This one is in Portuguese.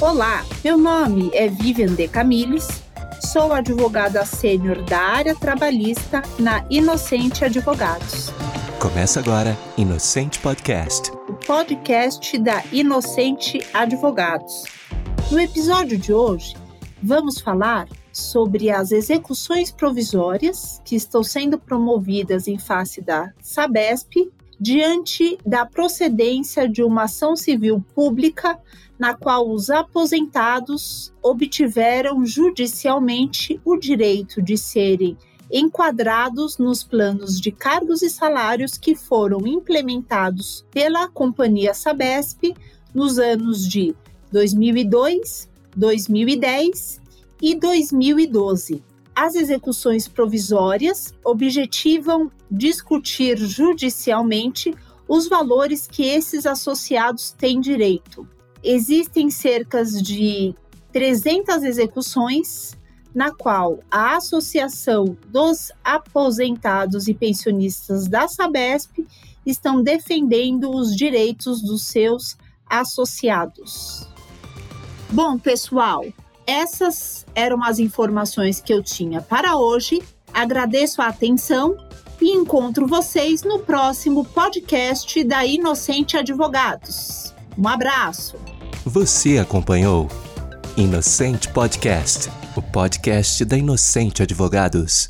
Olá, meu nome é Vivian de Camilles, sou advogada sênior da área trabalhista na Inocente Advogados. Começa agora Inocente Podcast. O podcast da Inocente Advogados. No episódio de hoje, vamos falar sobre as execuções provisórias que estão sendo promovidas em face da Sabesp diante da procedência de uma ação civil pública na qual os aposentados obtiveram judicialmente o direito de serem enquadrados nos planos de cargos e salários que foram implementados pela companhia Sabesp nos anos de 2002, 2010 e 2012. As execuções provisórias objetivam discutir judicialmente os valores que esses associados têm direito. Existem cerca de 300 execuções, na qual a Associação dos Aposentados e Pensionistas da Sabesp estão defendendo os direitos dos seus associados. Bom, pessoal, essas eram as informações que eu tinha para hoje. Agradeço a atenção e encontro vocês no próximo podcast da Inocente Advogados. Um abraço. Você acompanhou Inocente Podcast, o podcast da Inocente Advogados.